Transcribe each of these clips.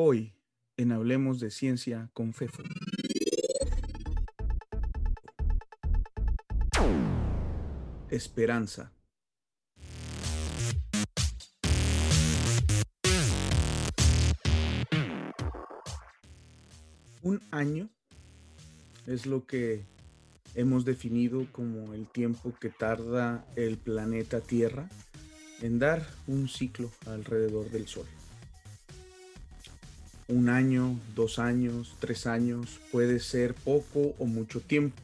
Hoy en Hablemos de Ciencia con Fefo. Esperanza. Un año es lo que hemos definido como el tiempo que tarda el planeta Tierra en dar un ciclo alrededor del Sol. Un año, dos años, tres años puede ser poco o mucho tiempo,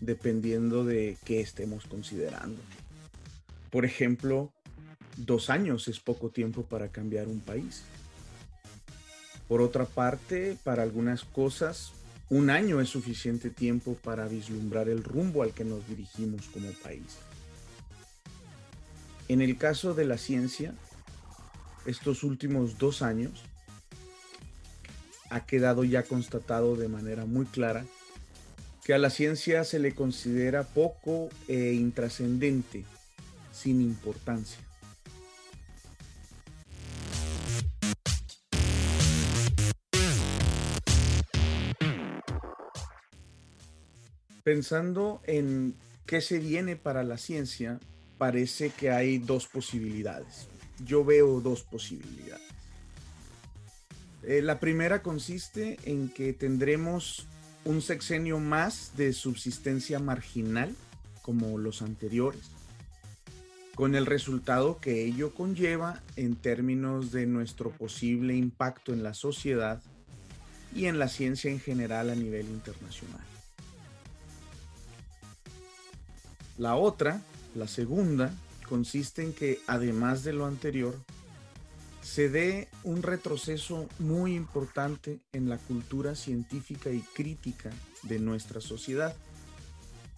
dependiendo de qué estemos considerando. Por ejemplo, dos años es poco tiempo para cambiar un país. Por otra parte, para algunas cosas, un año es suficiente tiempo para vislumbrar el rumbo al que nos dirigimos como país. En el caso de la ciencia, estos últimos dos años ha quedado ya constatado de manera muy clara que a la ciencia se le considera poco e intrascendente, sin importancia. Pensando en qué se viene para la ciencia, parece que hay dos posibilidades. Yo veo dos posibilidades. Eh, la primera consiste en que tendremos un sexenio más de subsistencia marginal como los anteriores, con el resultado que ello conlleva en términos de nuestro posible impacto en la sociedad y en la ciencia en general a nivel internacional. La otra la segunda consiste en que, además de lo anterior, se dé un retroceso muy importante en la cultura científica y crítica de nuestra sociedad,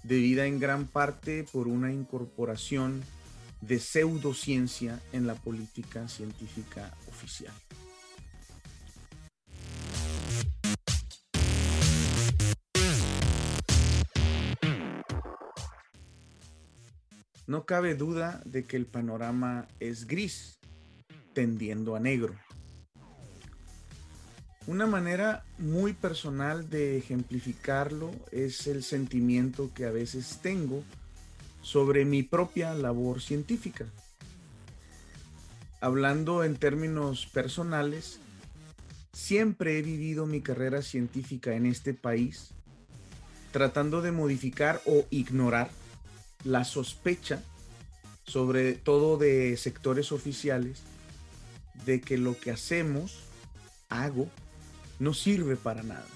debida en gran parte por una incorporación de pseudociencia en la política científica oficial. No cabe duda de que el panorama es gris, tendiendo a negro. Una manera muy personal de ejemplificarlo es el sentimiento que a veces tengo sobre mi propia labor científica. Hablando en términos personales, siempre he vivido mi carrera científica en este país tratando de modificar o ignorar la sospecha, sobre todo de sectores oficiales, de que lo que hacemos, hago, no sirve para nada.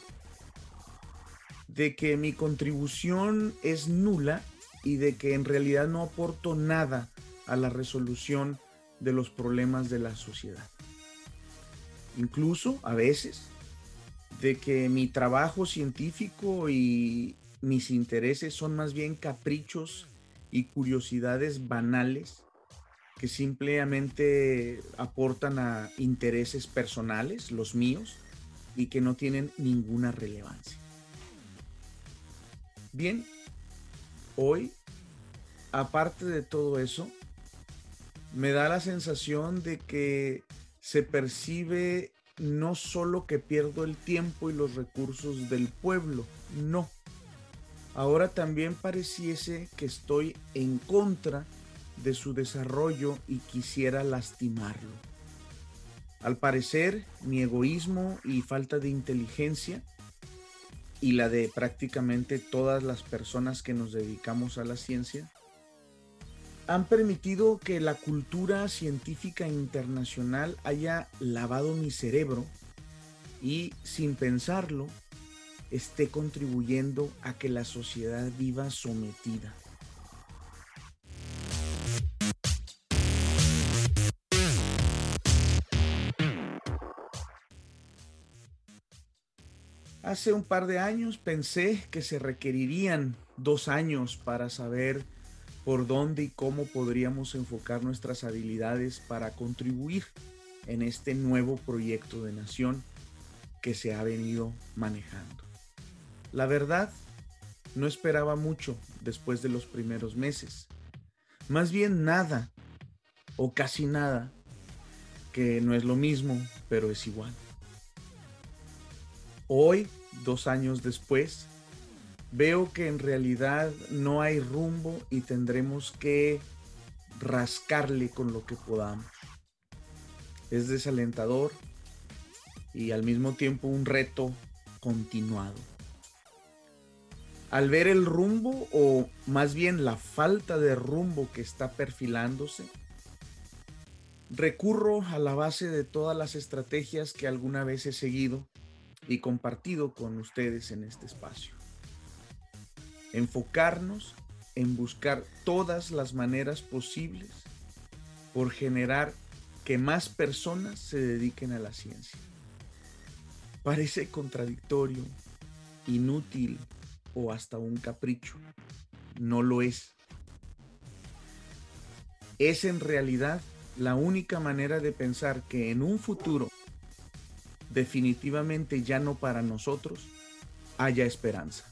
De que mi contribución es nula y de que en realidad no aporto nada a la resolución de los problemas de la sociedad. Incluso a veces de que mi trabajo científico y mis intereses son más bien caprichos y curiosidades banales que simplemente aportan a intereses personales, los míos, y que no tienen ninguna relevancia. Bien, hoy, aparte de todo eso, me da la sensación de que se percibe no solo que pierdo el tiempo y los recursos del pueblo, no ahora también pareciese que estoy en contra su desarrollo y quisiera lastimarlo. Al parecer, mi egoísmo y falta de inteligencia, y la de prácticamente todas las personas que nos dedicamos a la ciencia, han permitido que la cultura científica internacional haya lavado mi cerebro y, sin pensarlo, esté contribuyendo a que la sociedad viva sometida. Hace un par de años pensé que se requerirían dos años para saber por dónde y cómo podríamos enfocar nuestras habilidades para contribuir en este nuevo proyecto de nación que se ha venido manejando. La verdad, no esperaba mucho después de los primeros meses. Más bien nada, o casi nada, que no es lo mismo, pero es igual. Hoy, dos años después, veo que en realidad no hay rumbo y tendremos que rascarle con lo que podamos. Es desalentador y al mismo tiempo un reto continuado. Al ver el rumbo o más bien la falta de rumbo que está perfilándose, recurro a la base de todas las estrategias que alguna vez he seguido y compartido con ustedes en este espacio. Enfocarnos en buscar todas las maneras posibles por generar que más personas se dediquen a la ciencia. Parece contradictorio, inútil o hasta un capricho. No lo es. Es en realidad la única manera de pensar que en un futuro, definitivamente ya no para nosotros, haya esperanza.